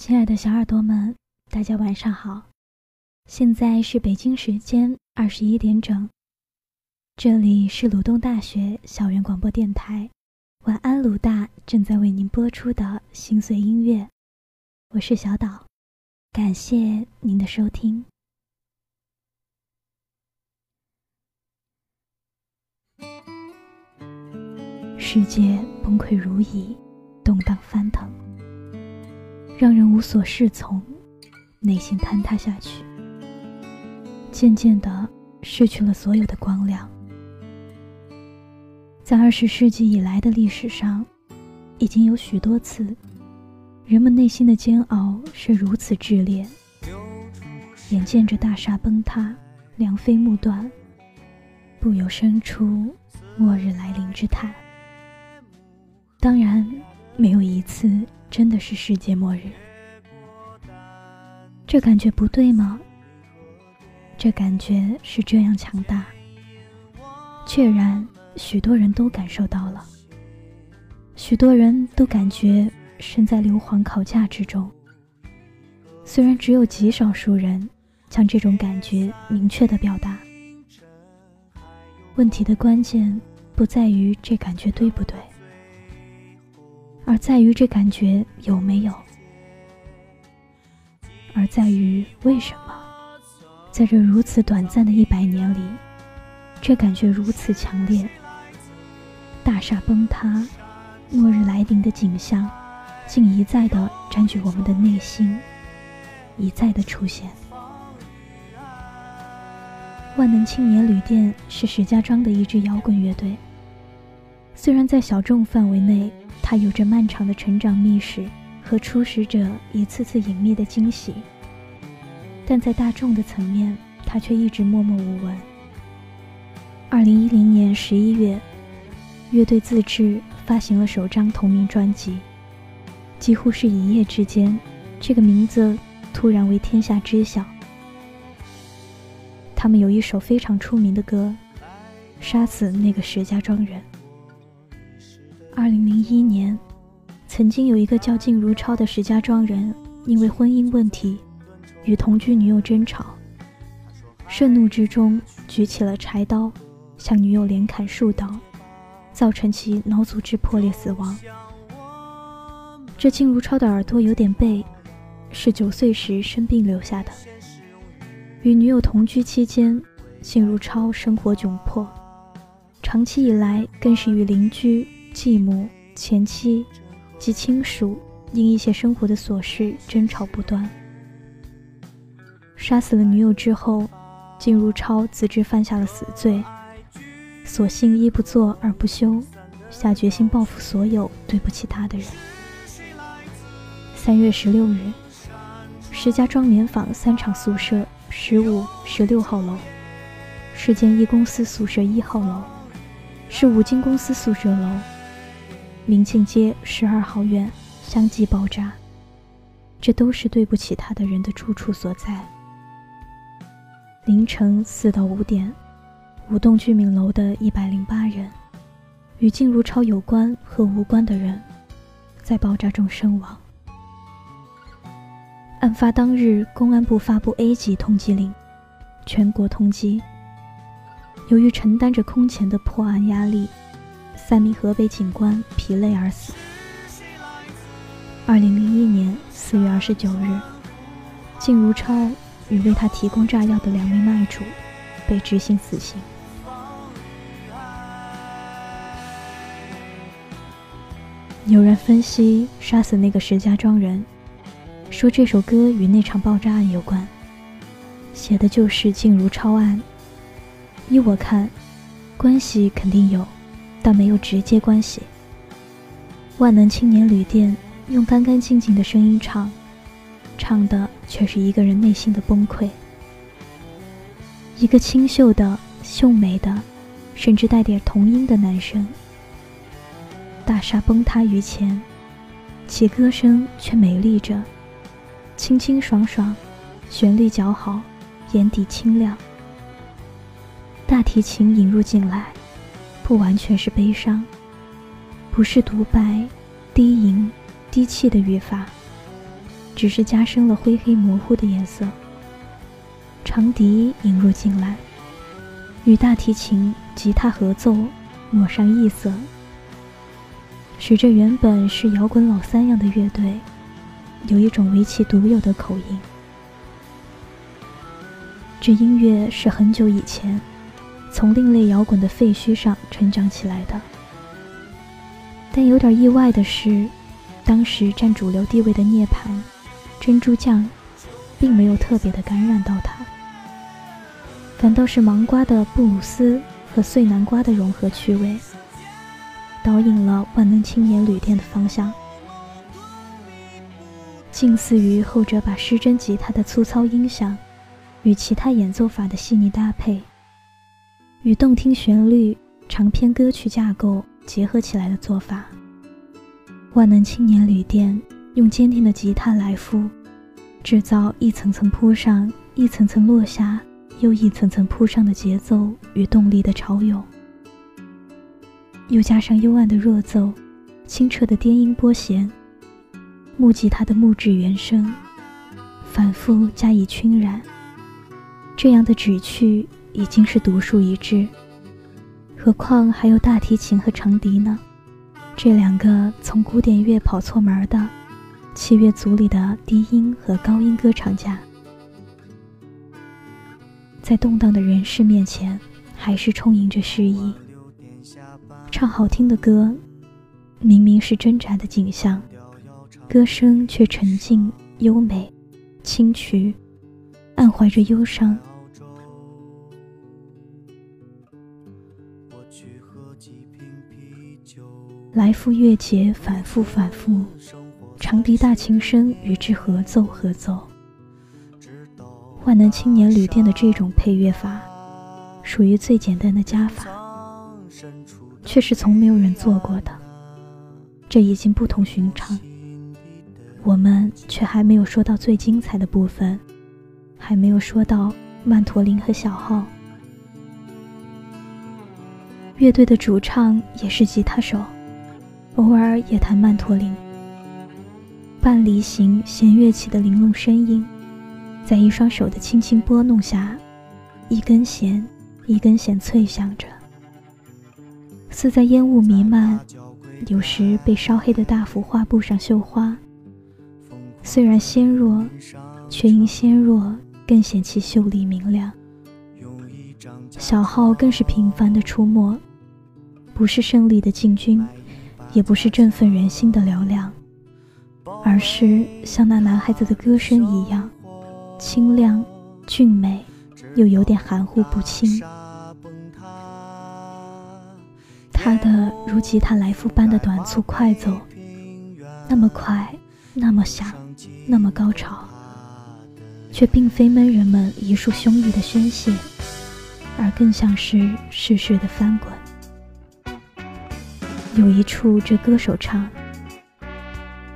亲爱的小耳朵们，大家晚上好，现在是北京时间二十一点整，这里是鲁东大学校园广播电台，晚安鲁大正在为您播出的心碎音乐，我是小岛，感谢您的收听。世界崩溃如蚁，动荡翻腾。让人无所适从，内心坍塌下去，渐渐的失去了所有的光亮。在二十世纪以来的历史上，已经有许多次，人们内心的煎熬是如此炽烈，眼见着大厦崩塌，梁飞木断，不由生出末日来临之叹。当然，没有一次。真的是世界末日，这感觉不对吗？这感觉是这样强大，确然许多人都感受到了，许多人都感觉身在硫磺烤架之中。虽然只有极少数人将这种感觉明确的表达，问题的关键不在于这感觉对不对。而在于这感觉有没有，而在于为什么，在这如此短暂的一百年里，这感觉如此强烈。大厦崩塌，末日来临的景象，竟一再的占据我们的内心，一再的出现。万能青年旅店是石家庄的一支摇滚乐队，虽然在小众范围内。它有着漫长的成长历史和初始者一次次隐秘的惊喜，但在大众的层面，它却一直默默无闻。二零一零年十一月，乐队自制发行了首张同名专辑，几乎是一夜之间，这个名字突然为天下知晓。他们有一首非常出名的歌，《杀死那个石家庄人》。二零零一年，曾经有一个叫靳如超的石家庄人，因为婚姻问题与同居女友争吵，盛怒之中举起了柴刀，向女友连砍数刀，造成其脑组织破裂死亡。这靳如超的耳朵有点背，是九岁时生病留下的。与女友同居期间，靳如超生活窘迫，长期以来更是与邻居。继母、前妻及亲属因一些生活的琐事争吵不断。杀死了女友之后，靳如超自知犯下了死罪，索性一不做二不休，下决心报复所有对不起他的人。三月十六日，石家庄棉纺三厂宿舍十五、十六号楼，市建一公司宿舍一号楼，是五金公司宿舍楼。明庆街十二号院相继爆炸，这都是对不起他的人的住处所在。凌晨四到五点，五栋居民楼的一百零八人，与靳如超有关和无关的人，在爆炸中身亡。案发当日，公安部发布 A 级通缉令，全国通缉。由于承担着空前的破案压力。三名河北警官疲累而死。二零零一年四月二十九日，靳如超与为他提供炸药的两名卖主被执行死刑。有人分析杀死那个石家庄人，说这首歌与那场爆炸案有关，写的就是靳如超案。依我看，关系肯定有。但没有直接关系。万能青年旅店用干干净净的声音唱，唱的却是一个人内心的崩溃。一个清秀的、秀美的，甚至带点童音的男生。大厦崩塌于前，其歌声却美丽着，清清爽爽，旋律较好，眼底清亮。大提琴引入进来。不完全是悲伤，不是独白、低吟、低气的语法，只是加深了灰黑模糊的颜色。长笛引入进来，与大提琴、吉他合奏，抹上异色，使这原本是摇滚老三样的乐队，有一种为其独有的口音。这音乐是很久以前，从另类摇滚的废墟上成长起来的。但有点意外的是，当时占主流地位的涅槃、珍珠酱，并没有特别的感染到他。反倒是芒瓜的布鲁斯和碎南瓜的融合趣味，导引了万能青年旅店的方向，近似于后者把失真吉他的粗糙音响与其他演奏法的细腻搭配，与动听旋律、长篇歌曲架构结合起来的做法。万能青年旅店用坚定的吉他来复，制造一层层铺上、一层层落下。又一层层铺上的节奏与动力的潮涌，又加上幽暗的弱奏、清澈的颠音拨弦、木吉他的木质原声，反复加以熏染，这样的旨趣已经是独树一帜。何况还有大提琴和长笛呢？这两个从古典乐跑错门的器乐组里的低音和高音歌唱家。在动荡的人世面前，还是充盈着诗意。唱好听的歌，明明是挣扎的景象，歌声却沉静、优美、清曲，暗怀着忧伤。来复乐节，反复反复，长笛大琴声与之合奏合奏。万能青年旅店的这种配乐法，属于最简单的加法，却是从没有人做过的。这已经不同寻常。我们却还没有说到最精彩的部分，还没有说到曼陀林和小号。乐队的主唱也是吉他手，偶尔也弹曼陀林。半离形弦乐器的玲珑声音。在一双手的轻轻拨弄下，一根弦一根弦脆响着，似在烟雾弥漫，有时被烧黑的大幅画布上绣花。虽然纤弱，却因纤弱更显其秀丽明亮。小号更是频繁的出没，不是胜利的进军，也不是振奋人心的嘹亮，而是像那男孩子的歌声一样。清亮、俊美，又有点含糊不清。他的如吉他来复般的短促快奏，那么快，那么响，那么高潮，却并非闷人们一束胸臆的宣泄，而更像是世事的翻滚。有一处，这歌手唱：“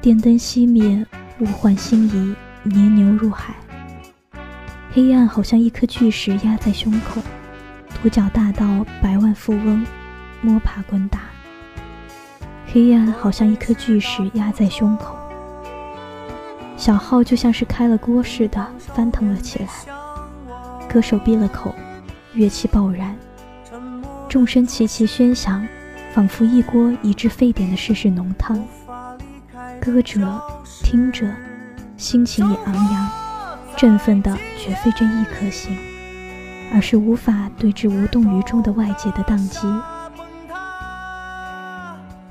电灯熄灭，物换星移，年牛入海。”黑暗好像一颗巨石压在胸口，独角大盗百万富翁摸爬滚打。黑暗好像一颗巨石压在胸口，小号就像是开了锅似的翻腾了起来。歌手闭了口，乐器爆燃，众生齐齐喧响，仿佛一锅已至沸点的世事浓汤。歌者、听者，心情也昂扬。振奋的绝非这一颗心，而是无法对之无动于衷的外界的宕机。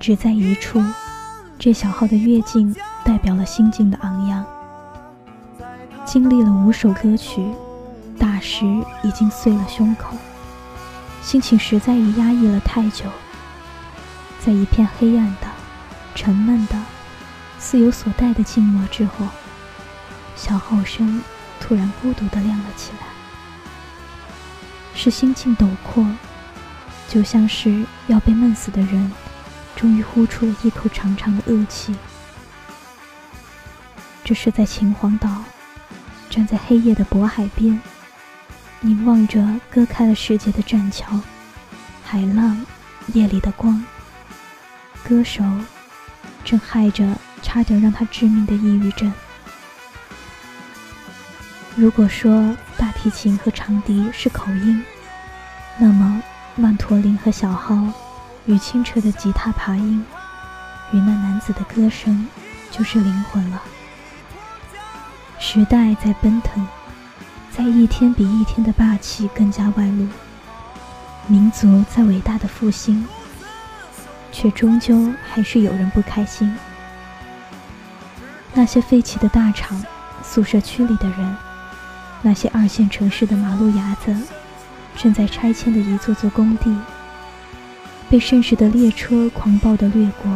只在一处，这小号的乐境代表了心境的昂扬。经历了五首歌曲，大石已经碎了胸口，心情实在于压抑了太久。在一片黑暗的、沉闷的、似有所待的静默之后，小号声。突然孤独的亮了起来，是心境陡阔，就像是要被闷死的人，终于呼出了一口长长的恶气。这是在秦皇岛，站在黑夜的渤海边，凝望着割开了世界的栈桥，海浪，夜里的光。歌手正害着差点让他致命的抑郁症。如果说大提琴和长笛是口音，那么曼陀林和小号与清澈的吉他爬音，与那男子的歌声，就是灵魂了。时代在奔腾，在一天比一天的霸气更加外露。民族在伟大的复兴，却终究还是有人不开心。那些废弃的大厂、宿舍区里的人，那些二线城市的马路牙子，正在拆迁的一座座工地，被盛世的列车狂暴地掠过、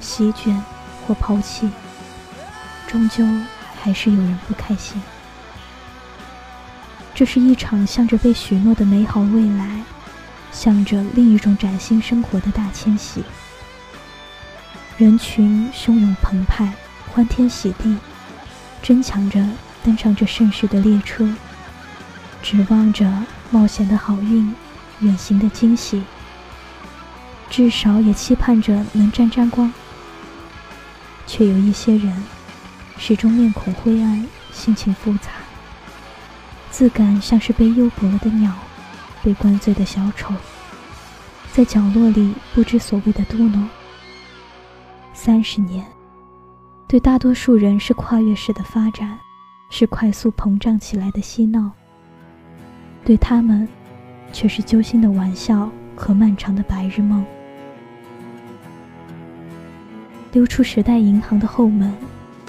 席卷或抛弃，终究。还是有人不开心。这是一场向着被许诺的美好未来，向着另一种崭新生活的大迁徙。人群汹涌澎湃，欢天喜地，争抢着登上这盛世的列车，指望着冒险的好运，远行的惊喜，至少也期盼着能沾沾光。却有一些人。始终面孔灰暗，心情复杂，自感像是被诱捕了的鸟，被灌醉的小丑，在角落里不知所谓的嘟囔。三十年，对大多数人是跨越式的发展，是快速膨胀起来的嬉闹；对他们，却是揪心的玩笑和漫长的白日梦。溜出时代银行的后门。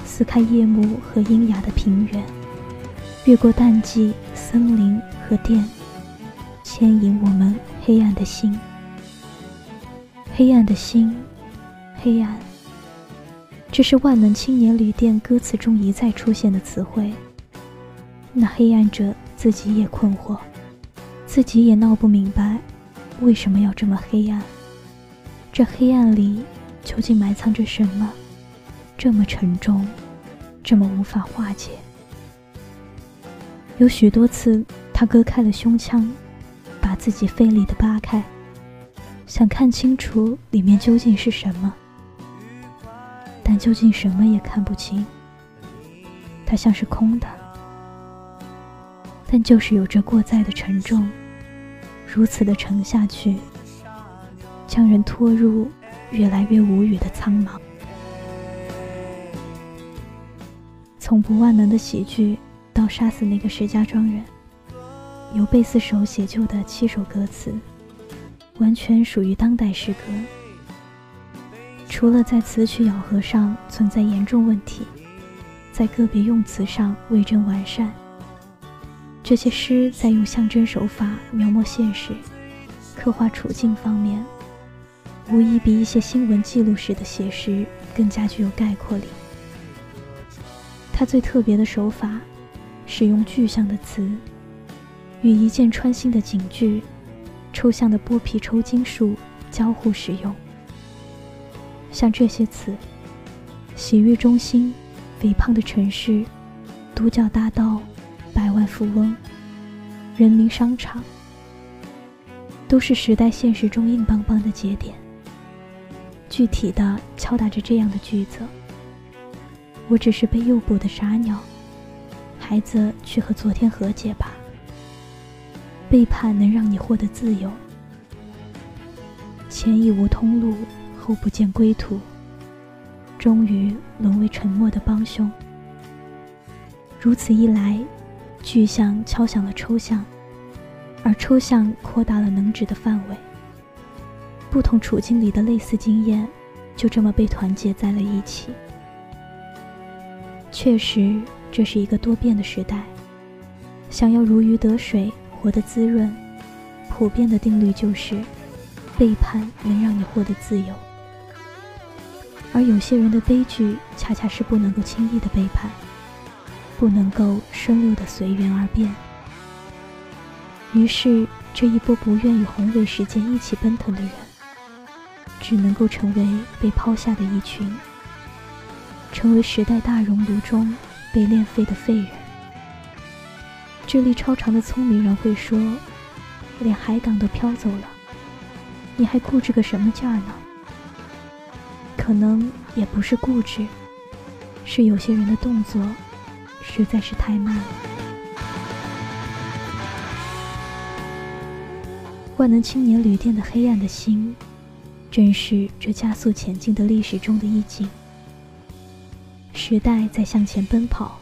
撕开夜幕和阴哑的平原，越过淡季、森林和电，牵引我们黑暗的心。黑暗的心，黑暗。这是万能青年旅店歌词中一再出现的词汇。那黑暗者自己也困惑，自己也闹不明白，为什么要这么黑暗？这黑暗里究竟埋藏着什么？这么沉重，这么无法化解。有许多次，他割开了胸腔，自己费力的扒开，想看清楚里面究竟是什么，但究竟什么也看不清。它像是空的，但就是有着过载的沉重，如此的沉下去，将人拖入越来越无语的苍茫。从不万能的喜剧到杀死那个石家庄人，由贝斯手写就的七首歌词，完全属于当代诗歌。除了在词曲咬合上存在严重问题，在个别用词上未臻完善，这些诗在用象征手法描摹现实、刻画处境方面，无疑比一些新闻记录式的写实更加具有概括力。他最特别的手法，使用具象的词，与一箭穿心的警句、抽象的剥皮抽筋术交互使用。像这些词：洗浴中心、肥胖的城市、独角大道、百万富翁、人民商场，都是时代现实中硬邦邦的节点，具体的敲打着这样的句子。我只是被诱捕的傻鸟，孩子，去和昨天和解吧。背叛能让你获得自由，前已无通路，后不见归途，终于沦为沉默的帮凶。如此一来，具象敲响了抽象，而抽象扩大了能指的范围。不同处境里的类似经验，就这么被团结在了一起。确实，这是一个多变的时代。想要如鱼得水，活得滋润，普遍的定律就是：背叛能让你获得自由。而有些人的悲剧，恰恰是不能够轻易的背叛，不能够顺溜的随缘而变。于是，这一波不愿与宏伟时间一起奔腾的人，只能够成为被抛下的一群。成为时代大熔炉中被炼废的废人。智力超常的聪明人会说：“连海港都飘走了，你还固执个什么劲儿呢？”可能也不是固执，是有些人的动作实在是太慢了。万能青年旅店的《黑暗的心》，正是这加速前进的历史中的一景。时代在向前奔跑，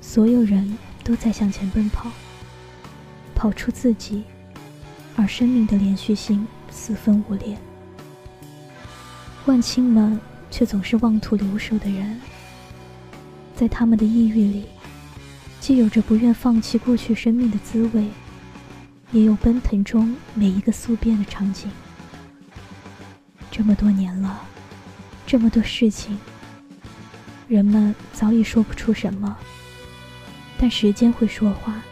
所有人。都在向前奔跑，跑出自己，而生命的连续性四分五裂。万青们却总是妄图留守的人，在他们的抑郁里，既有着不愿放弃过去生命的滋味，也有奔腾中每一个宿变的场景。这么多年了，这么多事情。人们早已说不出什么，但时间会说话。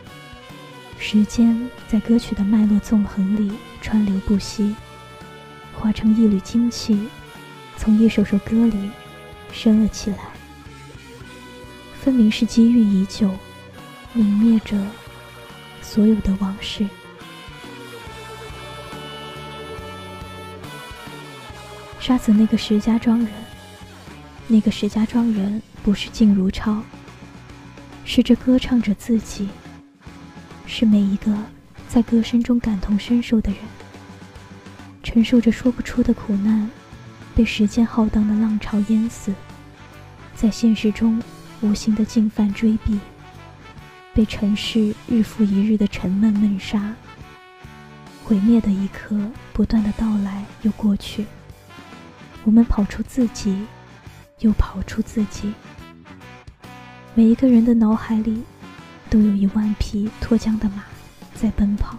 时间在歌曲的脉络纵横里川流不息，化成一缕精气，从一首首歌里升了起来。分明是积郁已久，泯灭着所有的往事。杀死那个石家庄人。那个石家庄人不是靳如超，是这歌唱者自己，是每一个在歌声中感同身受的人，承受着说不出的苦难，被时间浩荡的浪潮淹死，在现实中无形的进犯追逼，被尘世日复一日的沉闷闷杀，毁灭的一刻不断的到来又过去，我们跑出自己。又跑出自己。每一个人的脑海里，都有一万匹脱缰的马在奔跑。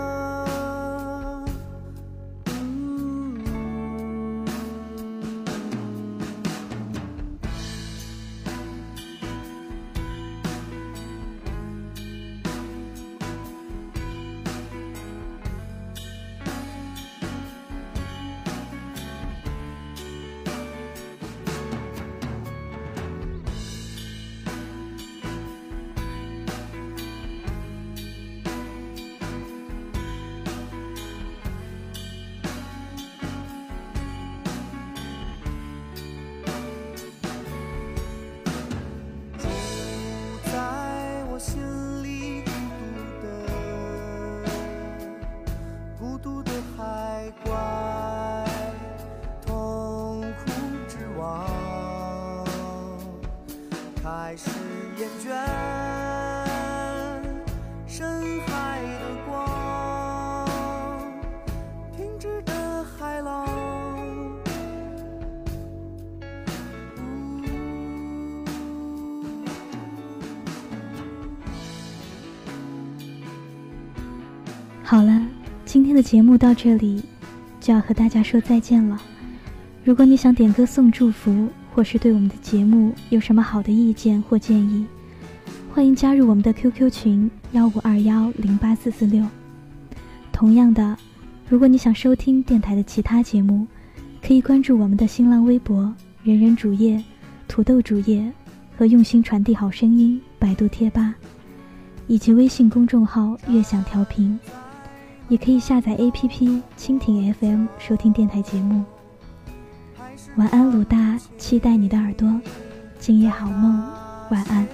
好了，今天的节目到这里就要和大家说再见了。如果你想点歌送祝福，或是对我们的节目有什么好的意见或建议，欢迎加入我们的 QQ 群幺五二幺零八四四六。同样的，如果你想收听电台的其他节目，可以关注我们的新浪微博“人人主页”、“土豆主页”和“用心传递好声音”百度贴吧，以及微信公众号“悦享调频”。也可以下载 app 蜻蜓 fm 收听电台节目。晚安鲁大期待你的耳朵。今夜好梦晚安。